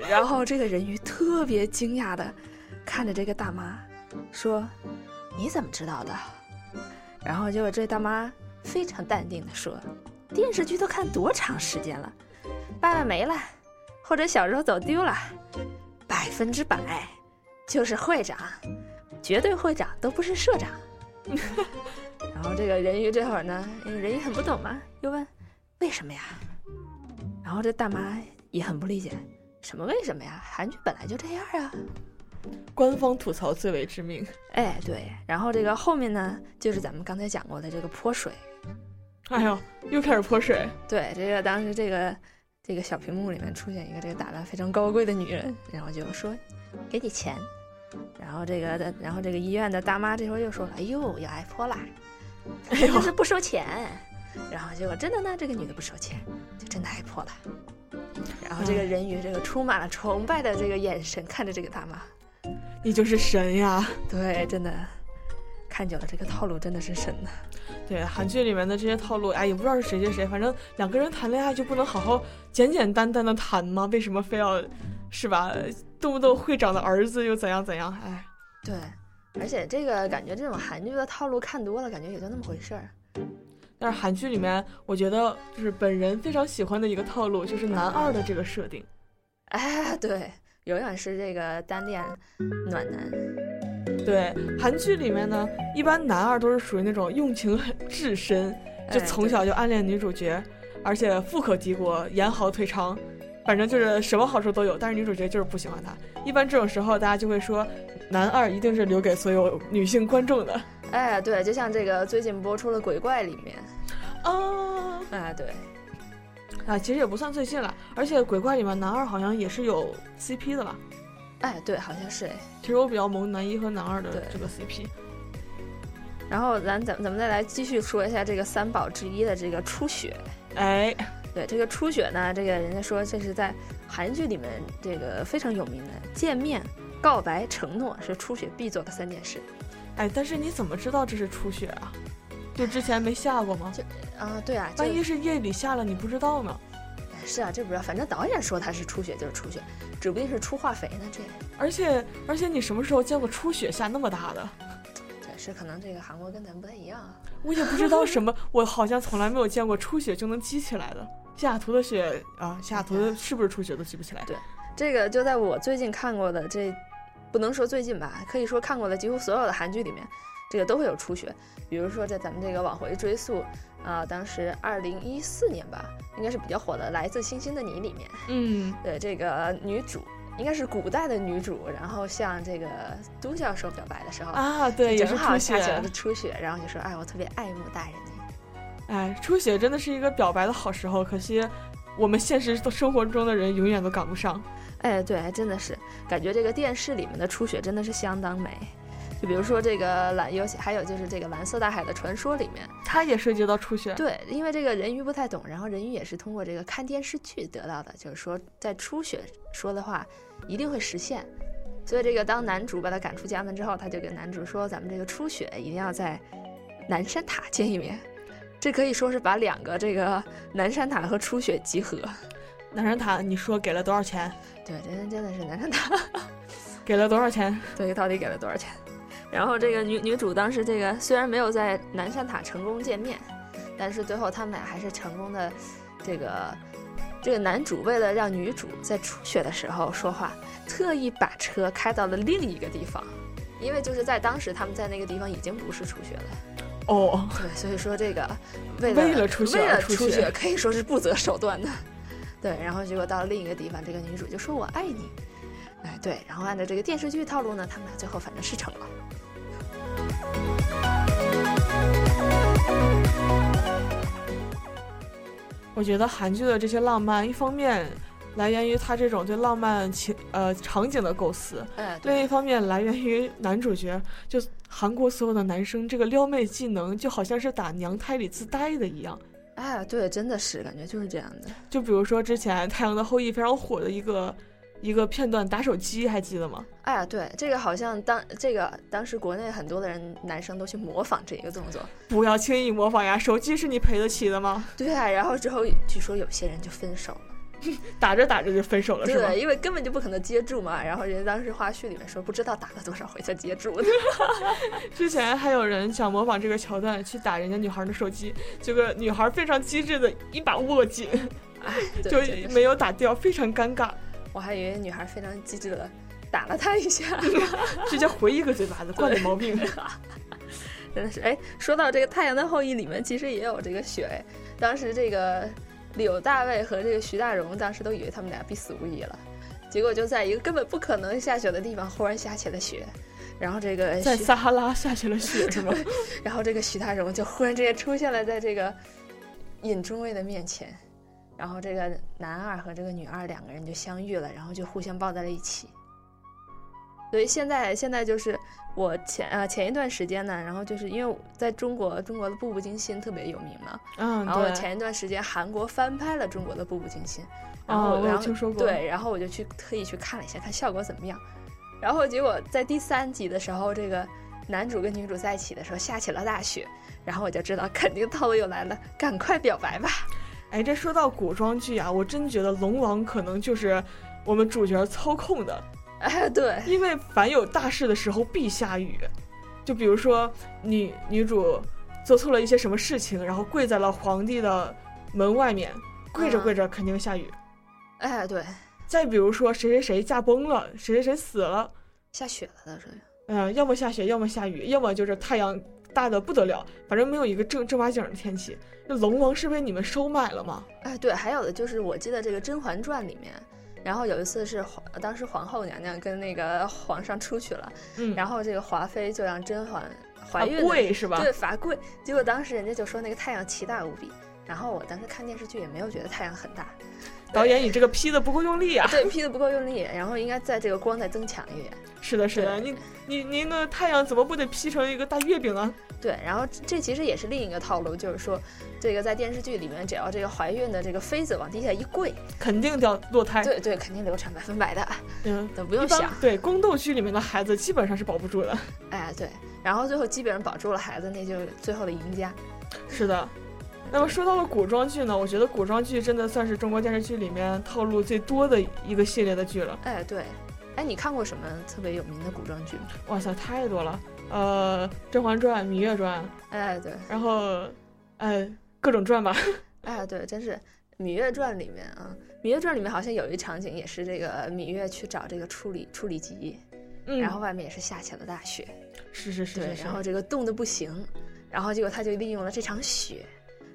然后这个人鱼特别惊讶的看着这个大妈说。你怎么知道的？然后结果这大妈非常淡定的说：“电视剧都看多长时间了，爸爸没了，或者小时候走丢了，百分之百就是会长，绝对会长都不是社长。*laughs* ”然后这个人鱼这会儿呢，因为人鱼很不懂嘛，又问：“为什么呀？”然后这大妈也很不理解：“什么为什么呀？韩剧本来就这样啊。”官方吐槽最为致命，哎，对，然后这个后面呢，就是咱们刚才讲过的这个泼水，哎呦，又开始泼水。对，这个当时这个这个小屏幕里面出现一个这个打扮非常高贵的女人，然后就说给你钱，然后这个的，然后这个医院的大妈这时候又说了，哎呦，要挨泼啦，真的是不收钱，然后结果真的呢，这个女的不收钱，就真的挨泼了，然后这个人鱼这个充满了崇拜的这个眼神看着这个大妈。你就是神呀！对，真的，看久了这个套路真的是神呐。对，韩剧里面的这些套路，哎，也不知道是谁谁谁，反正两个人谈恋爱就不能好好简简单单的谈吗？为什么非要，是吧？动不动会长的儿子又怎样怎样？哎，对，而且这个感觉这种韩剧的套路看多了，感觉也就那么回事儿。但是韩剧里面，我觉得就是本人非常喜欢的一个套路，就是男二的这个设定。哎，对。永远是这个单恋暖男。对，韩剧里面呢，一般男二都是属于那种用情很至深，就从小就暗恋女主角，而且富可敌国，言豪腿长，反正就是什么好处都有。但是女主角就是不喜欢他。一般这种时候，大家就会说，男二一定是留给所有女性观众的。哎，对，就像这个最近播出的《鬼怪》里面，啊，哎，对。啊，其实也不算最近了，而且鬼怪里面男二好像也是有 CP 的吧？哎，对，好像是哎。其实我比较萌男一和男二的这个 CP。然后咱咱咱们再来继续说一下这个三宝之一的这个初雪。哎，对，这个初雪呢，这个人家说这是在韩剧里面这个非常有名的，见面、告白、承诺是初雪必做的三件事。哎，但是你怎么知道这是初雪啊？就之前没下过吗？就啊，对啊，万一是夜里下了，你不知道呢？是啊，这不知道，反正导演说他是出血就是出血，指不定是出化肥呢。这而且而且你什么时候见过出血下那么大的？*laughs* 对，是可能这个韩国跟咱们不太一样啊。我也不知道什么，我好像从来没有见过出血就能积起来的。西雅图的雪啊，西雅图的是不是出血都积不起来？对，这个就在我最近看过的这，不能说最近吧，可以说看过的几乎所有的韩剧里面。这个都会有初雪，比如说在咱们这个往回追溯，啊，当时二零一四年吧，应该是比较火的《来自星星的你》里面，嗯，对，这个女主应该是古代的女主，然后向这个都教授表白的时候啊，对，也是初雪的初雪，然后就说，哎，我特别爱慕大人你，哎，初雪真的是一个表白的好时候，可惜我们现实生活中的人永远都赶不上，哎，对，真的是感觉这个电视里面的初雪真的是相当美。就比如说这个蓝游戏，还有就是这个蓝色大海的传说里面，它也涉及到初雪。对，因为这个人鱼不太懂，然后人鱼也是通过这个看电视剧得到的，就是说在初雪说的话一定会实现。所以这个当男主把他赶出家门之后，他就跟男主说：“咱们这个初雪一定要在南山塔见一面。”这可以说是把两个这个南山塔和初雪集合。南山塔，你说给了多少钱？对，真真的是南山塔 *laughs* 给了多少钱？对，到底给了多少钱？然后这个女女主当时这个虽然没有在南山塔成功见面，但是最后他们俩还是成功的，这个这个男主为了让女主在初雪的时候说话，特意把车开到了另一个地方，因为就是在当时他们在那个地方已经不是初雪了。哦，对，所以说这个为了为了初雪为了初雪可以说是不择手段的。对，然后结果到了另一个地方，这个女主就说我爱你。哎，对，然后按照这个电视剧套路呢，他们俩最后反正是成了。我觉得韩剧的这些浪漫，一方面来源于他这种对浪漫情呃场景的构思，哎，另一方面来源于男主角，就韩国所有的男生这个撩妹技能就好像是打娘胎里自带的一样。哎，对，真的是感觉就是这样的。就比如说之前《太阳的后裔》非常火的一个一个片段，打手机，还记得吗？哎呀，对，这个好像当这个当时国内很多的人男生都去模仿这一个动作。不要轻易模仿呀，手机是你赔得起的吗？对啊，然后之后据说有些人就分手了。*laughs* 打着打着就分手了，是吧？因为根本就不可能接住嘛。然后人家当时花絮里面说，不知道打了多少回才接住的。*laughs* 之前还有人想模仿这个桥段去打人家女孩的手机，结果女孩非常机智的一把握紧，哎，就没有打掉，非常尴尬。我还以为女孩非常机智的打了他一下，*laughs* 直接回一个嘴巴子，惯你毛病。*laughs* 真的是，哎，说到这个《太阳的后裔》里面，其实也有这个雪。当时这个。柳大卫和这个徐大荣当时都以为他们俩必死无疑了，结果就在一个根本不可能下雪的地方，忽然下起了雪，然后这个在撒哈拉下起了雪 *laughs* 是吗？然后这个徐大荣就忽然之间出现了在这个尹中尉的面前，然后这个男二和这个女二两个人就相遇了，然后就互相抱在了一起。所以现在现在就是我前呃前一段时间呢，然后就是因为在中国中国的《步步惊心》特别有名嘛，嗯，然后前一段时间韩国翻拍了中国的《步步惊心》，然后然后对，然后我就去特意去看了一下，看效果怎么样。然后结果在第三集的时候，这个男主跟女主在一起的时候下起了大雪，然后我就知道肯定套路又来了，赶快表白吧。哎，这说到古装剧啊，我真觉得龙王可能就是我们主角操控的。哎，对，因为凡有大事的时候必下雨，就比如说女女主做错了一些什么事情，然后跪在了皇帝的门外面，跪着跪着肯定下雨。哎，对。再比如说谁谁谁驾崩了，谁谁谁死了，下雪了的是。嗯，要么下雪，要么下雨，要么就是太阳大的不得了，反正没有一个正正八经的天气。那龙王是被你们收买了吗？哎，对，还有的就是我记得这个《甄嬛传》里面。然后有一次是皇，当时皇后娘娘跟那个皇上出去了，嗯，然后这个华妃就让甄嬛怀孕跪是吧？对，罚跪。结果当时人家就说那个太阳奇大无比。然后我当时看电视剧也没有觉得太阳很大。导演，你这个 P 的不够用力啊！对，P 的不够用力，然后应该在这个光再增强一点。是的，是的，你你您的太阳怎么不得 P 成一个大月饼啊？对，然后这其实也是另一个套路，就是说，这个在电视剧里面，只要这个怀孕的这个妃子往地下一跪，肯定掉落胎。对对，肯定流产，百分百的。嗯，都不用想。对，宫斗剧里面的孩子基本上是保不住的。哎，对，然后最后基本上保住了孩子，那就最后的赢家。是的。那么说到了古装剧呢，我觉得古装剧真的算是中国电视剧里面套路最多的一个系列的剧了。哎，对，哎，你看过什么特别有名的古装剧吗？哇塞，太多了，呃，《甄嬛传》《芈月传》。哎，对。然后，哎，各种传吧。*laughs* 哎，对，真是《芈月传》里面啊，《芈月传》里面好像有一场景也是这个芈月去找这个处理处理吉，嗯，然后外面也是下起了大雪。是是是。对，然后这个冻得不行，然后结果他就利用了这场雪。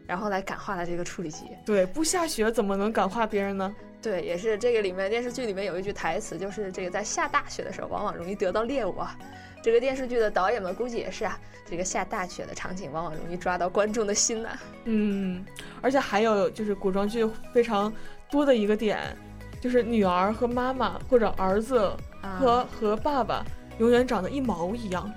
然后来感化了这个处理器。对，不下雪怎么能感化别人呢？对，也是这个里面电视剧里面有一句台词，就是这个在下大雪的时候，往往容易得到猎物。啊。这个电视剧的导演们估计也是啊，这个下大雪的场景往往容易抓到观众的心呐。嗯，而且还有就是古装剧非常多的一个点，就是女儿和妈妈或者儿子和和爸爸永远长得一毛一样。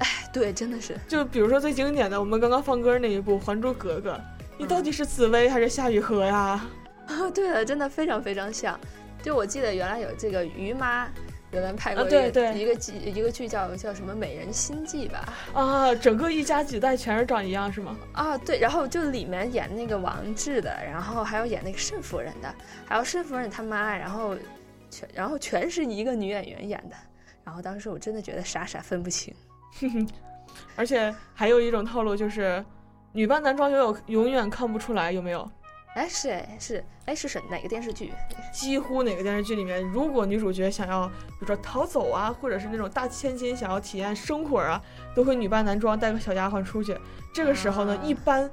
哎，对，真的是，就比如说最经典的，我们刚刚放歌那一部《还珠格格》，你到底是紫薇还是夏雨荷呀？啊，*laughs* 对了，真的非常非常像。就我记得原来有这个于妈，原来拍过一个一个剧一个剧叫叫什么《美人心计》吧？啊，整个一家几代全是长一样是吗？啊，对，然后就里面演那个王志的，然后还有演那个慎夫人的，还有慎夫人他妈，然后全然后全是一个女演员演的，然后当时我真的觉得傻傻分不清。哼哼，而且还有一种套路就是，女扮男装永远永远看不出来有没有？哎，是哎是哎是是哪个电视剧？几乎哪个电视剧里面，如果女主角想要比如说逃走啊，或者是那种大千金想要体验生活啊，都会女扮男装带个小丫鬟出去。这个时候呢，一般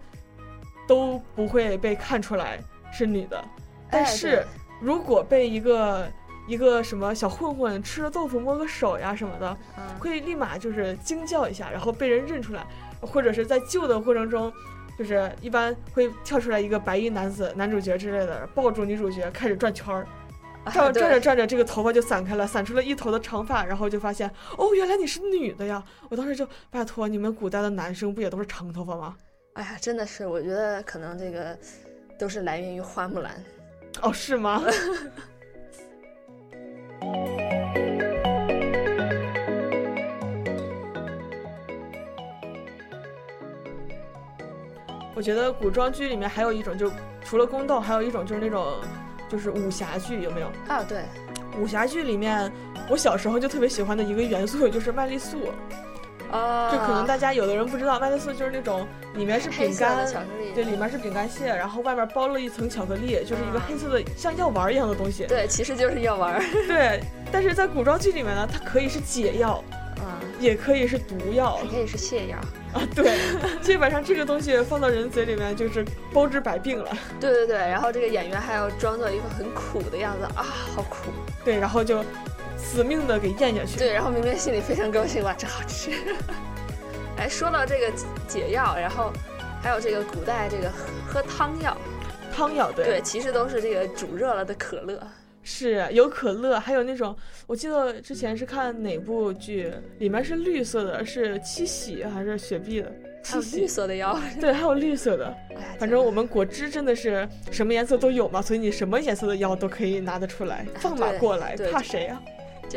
都不会被看出来是女的。但是如果被一个一个什么小混混吃了豆腐摸个手呀什么的，会立马就是惊叫一下，然后被人认出来，或者是在救的过程中，就是一般会跳出来一个白衣男子男主角之类的，抱住女主角开始转圈儿。转转着转着，这个头发就散开了，散出了一头的长发，然后就发现，哦，原来你是女的呀！我当时就拜托，你们古代的男生不也都是长头发吗？哎呀，真的是，我觉得可能这个都是来源于花木兰。哦，是吗？*laughs* 我觉得古装剧里面还有一种，就除了宫斗，还有一种就是那种。就是武侠剧有没有啊？对，武侠剧里面，我小时候就特别喜欢的一个元素就是麦丽素。啊，就可能大家有的人不知道，麦丽素就是那种里面是饼干，对，里面是饼干屑，然后外面包了一层巧克力，就是一个黑色的像药丸一样的东西。对，其实就是药丸。对，但是在古装剧里面呢，它可以是解药。啊，也可以是毒药，也可以是泻药啊。对，基本上这个东西放到人嘴里面就是包治百病了。对对对，然后这个演员还要装作一副很苦的样子啊，好苦。对，然后就死命的给咽下去。对，然后明明心里非常高兴，哇，真好吃。*laughs* 哎，说到这个解药，然后还有这个古代这个喝汤药，汤药对对，其实都是这个煮热了的可乐。是有可乐，还有那种，我记得之前是看哪部剧，里面是绿色的，是七喜还是雪碧的？七喜绿色的药，对，还有绿色的。反正我们果汁真的是什么颜色都有嘛，所以你什么颜色的药都可以拿得出来，放马过来，怕谁啊？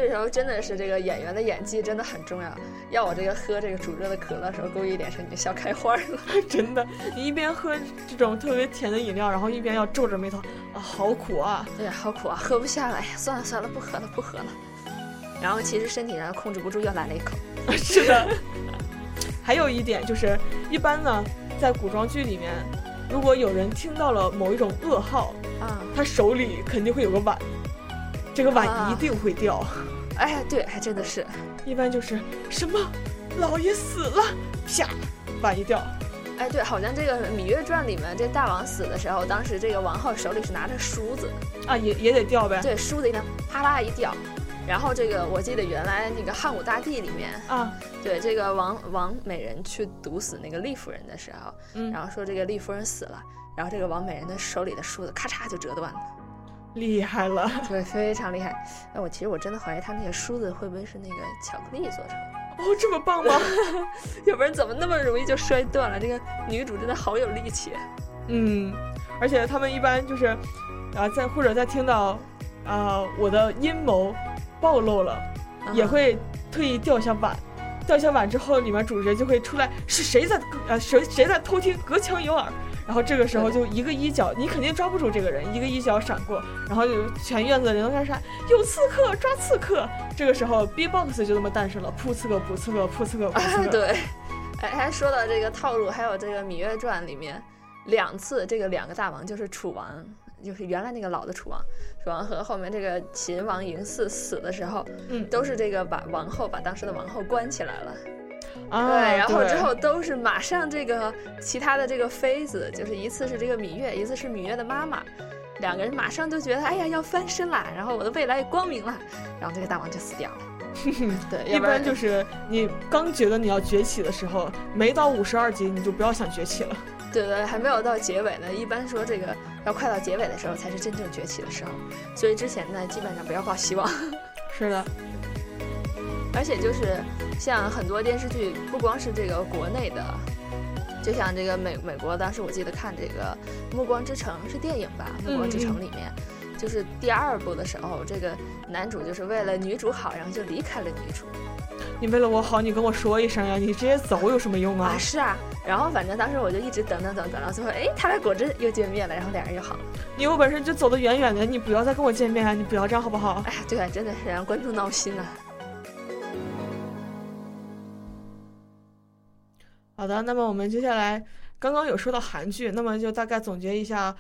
这时候真的是这个演员的演技真的很重要。要我这个喝这个煮热的可乐的时候，故意脸上已经笑开花了。*laughs* 真的，你一边喝这种特别甜的饮料，然后一边要皱着眉头啊，好苦啊！哎呀，好苦啊，喝不下了。哎呀，算了算了，不喝了不喝了。然后其实身体上控制不住，又来了一口。*laughs* 是的。还有一点就是，一般呢，在古装剧里面，如果有人听到了某一种噩耗啊，他手里肯定会有个碗。这个碗一定会掉，哎，对，还真的是，一般就是什么，老爷死了，啪，碗一掉，哎，对，好像这个《芈月传》里面这大王死的时候，当时这个王后手里是拿着梳子，啊，也也得掉呗，对，梳子一掉，啪啦一掉，然后这个我记得原来那个汉武大帝里面啊，对，这个王王美人去毒死那个丽夫人的时候，嗯，然后说这个丽夫人死了，然后这个王美人的手里的梳子咔嚓就折断了。厉害了，*laughs* 对，非常厉害。哎，我其实我真的怀疑他那个梳子会不会是那个巧克力做成的？哦，这么棒吗？*laughs* 要不然怎么那么容易就摔断了？这个女主真的好有力气。嗯，而且他们一般就是，啊，在或者在听到，啊，我的阴谋暴露了，也会特意掉下碗，掉下碗之后，里面主角就会出来，是谁在啊谁谁在偷听，隔墙有耳。然后这个时候就一个衣角，你肯定抓不住这个人，一个衣角闪过，然后就全院子的人都开始喊有刺客，抓刺客。这个时候 B-box 就这么诞生了，扑刺客，扑刺客，扑刺客，扑刺客。*laughs* 对，哎，还说到这个套路，还有这个《芈月传》里面两次，这个两个大王就是楚王，就是原来那个老的楚王，楚王和后面这个秦王嬴驷死的时候，嗯，都是这个把王后把当时的王后关起来了。对，然后之后都是马上这个其他的这个妃子，就是一次是这个芈月，一次是芈月的妈妈，两个人马上就觉得哎呀要翻身了，然后我的未来也光明了，然后这个大王就死掉了。*laughs* 对，一般就是你刚觉得你要崛起的时候，没到五十二集你就不要想崛起了。*laughs* 对对，还没有到结尾呢。一般说这个要快到结尾的时候才是真正崛起的时候，所以之前呢基本上不要抱希望。*laughs* 是的。而且就是像很多电视剧，不光是这个国内的，就像这个美美国，当时我记得看这个《暮光之城》是电影吧，《暮光之城》里面，就是第二部的时候，这个男主就是为了女主好，然后就离开了女主。你为了我好，你跟我说一声呀，你直接走有什么用啊？啊，是啊。然后反正当时我就一直等等等等到最后，哎，他俩果真又见面了，然后俩人又好了。你有本事就走得远远的，你不要再跟我见面啊！你不要这样好不好？哎呀，对啊，真的是让观众闹心呐。好的，那么我们接下来刚刚有说到韩剧，那么就大概总结一下，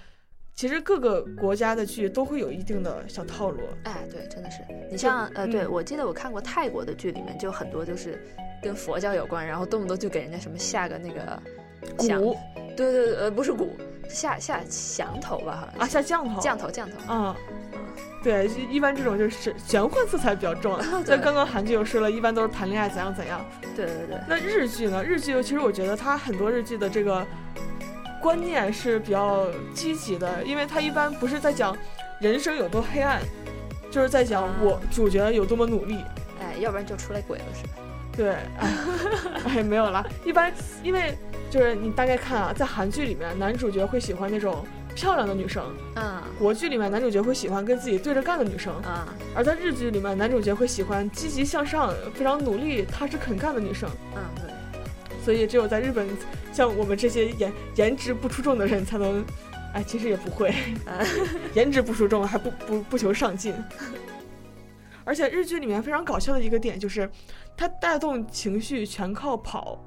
其实各个国家的剧都会有一定的小套路。哎，对，真的是。你像呃，对我记得我看过泰国的剧，里面就很多就是跟佛教有关，然后动不动就给人家什么下个那个鼓，对对对，呃，不是鼓，下下降头吧？好像啊，下降头，降头，降头，嗯。对，一般这种就是玄幻色彩比较重。*laughs* 在刚刚韩剧又说了，一般都是谈恋爱怎样怎样。对对对。那日剧呢？日剧其实我觉得它很多日剧的这个观念是比较积极的，因为它一般不是在讲人生有多黑暗，就是在讲我主角有多么努力。哎，要不然就出来鬼了是吧？对，哎，哎，没有了。一般因为就是你大概看啊，在韩剧里面，男主角会喜欢那种漂亮的女生，嗯，国剧里面男主角会喜欢跟自己对着干的女生，啊，而在日剧里面，男主角会喜欢积极向上、非常努力、踏实肯干的女生。嗯，对。所以只有在日本，像我们这些颜颜值不出众的人才能，哎，其实也不会，*laughs* 颜值不出众还不不不求上进。而且日剧里面非常搞笑的一个点就是，它带动情绪全靠跑，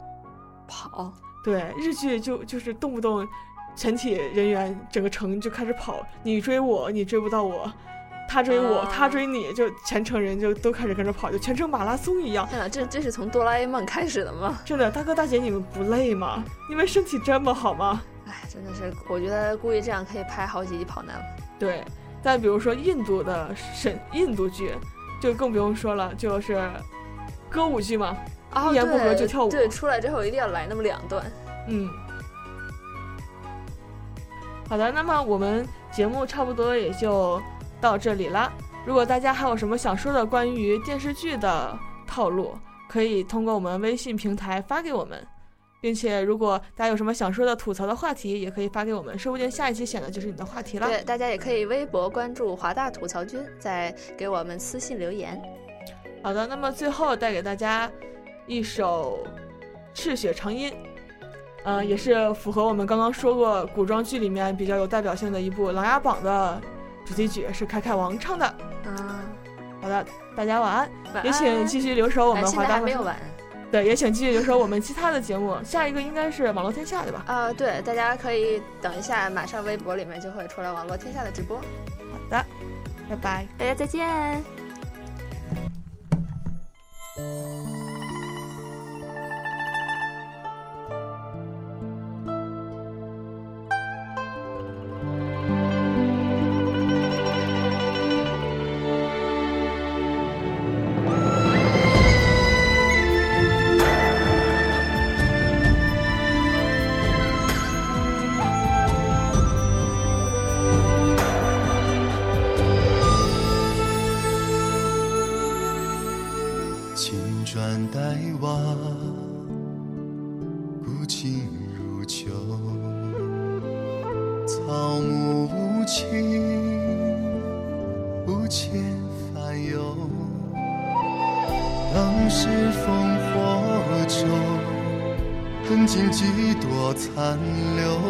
跑。对，日剧就就是动不动全体人员整个城就开始跑，你追我，你追不到我。他追我，啊他追你，就全城人就都开始跟着跑，就全程马拉松一样。天哪，这这是从哆啦 A 梦开始的吗？真的，大哥大姐，你们不累吗？你们身体这么好吗？哎，真的是，我觉得估计这样可以拍好几集跑男。对，但比如说印度的神印度剧，就更不用说了，就是歌舞剧嘛，哦、一言不合就跳舞。对，出来之后一定要来那么两段。嗯。好的，那么我们节目差不多也就到这里了。如果大家还有什么想说的关于电视剧的套路，可以通过我们微信平台发给我们，并且如果大家有什么想说的吐槽的话题，也可以发给我们，说不定下一期选的就是你的话题了。对，大家也可以微博关注华大吐槽君，再给我们私信留言。好的，那么最后带给大家一首《赤血长音》。呃，也是符合我们刚刚说过古装剧里面比较有代表性的一部《琅琊榜》的主题曲，是凯凯王唱的。啊，好的，大家晚安，晚安也请继续留守我们华大。没有晚。对，也请继续留守我们其他的节目。下一个应该是网络天下，对吧？啊、呃，对，大家可以等一下，马上微博里面就会出来网络天下的直播。好的，拜拜，大家再见。黛瓦，古今如旧，草木无情，不遣烦忧。当时烽火骤，恨尽几多残留。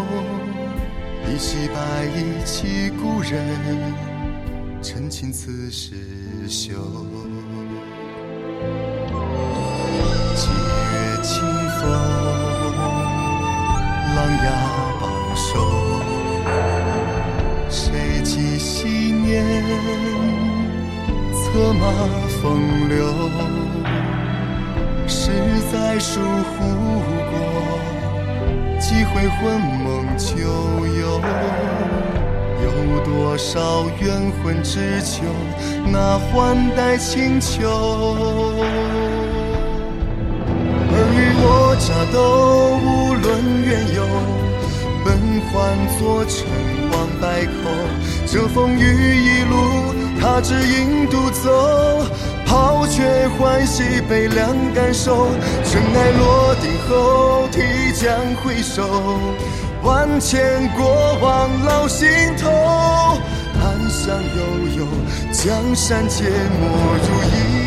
一袭白衣起故人，陈情此时休。马风流，是在疏忽过。几回魂梦旧游，有多少冤魂只求那换代清秋？尔虞我诈都无论缘由，本换作尘往百口。这风雨一路，他只影独走。抛却欢喜悲凉感受，尘埃落定后，提将回首，万千过往烙心头。暗香悠悠，江山皆没如一。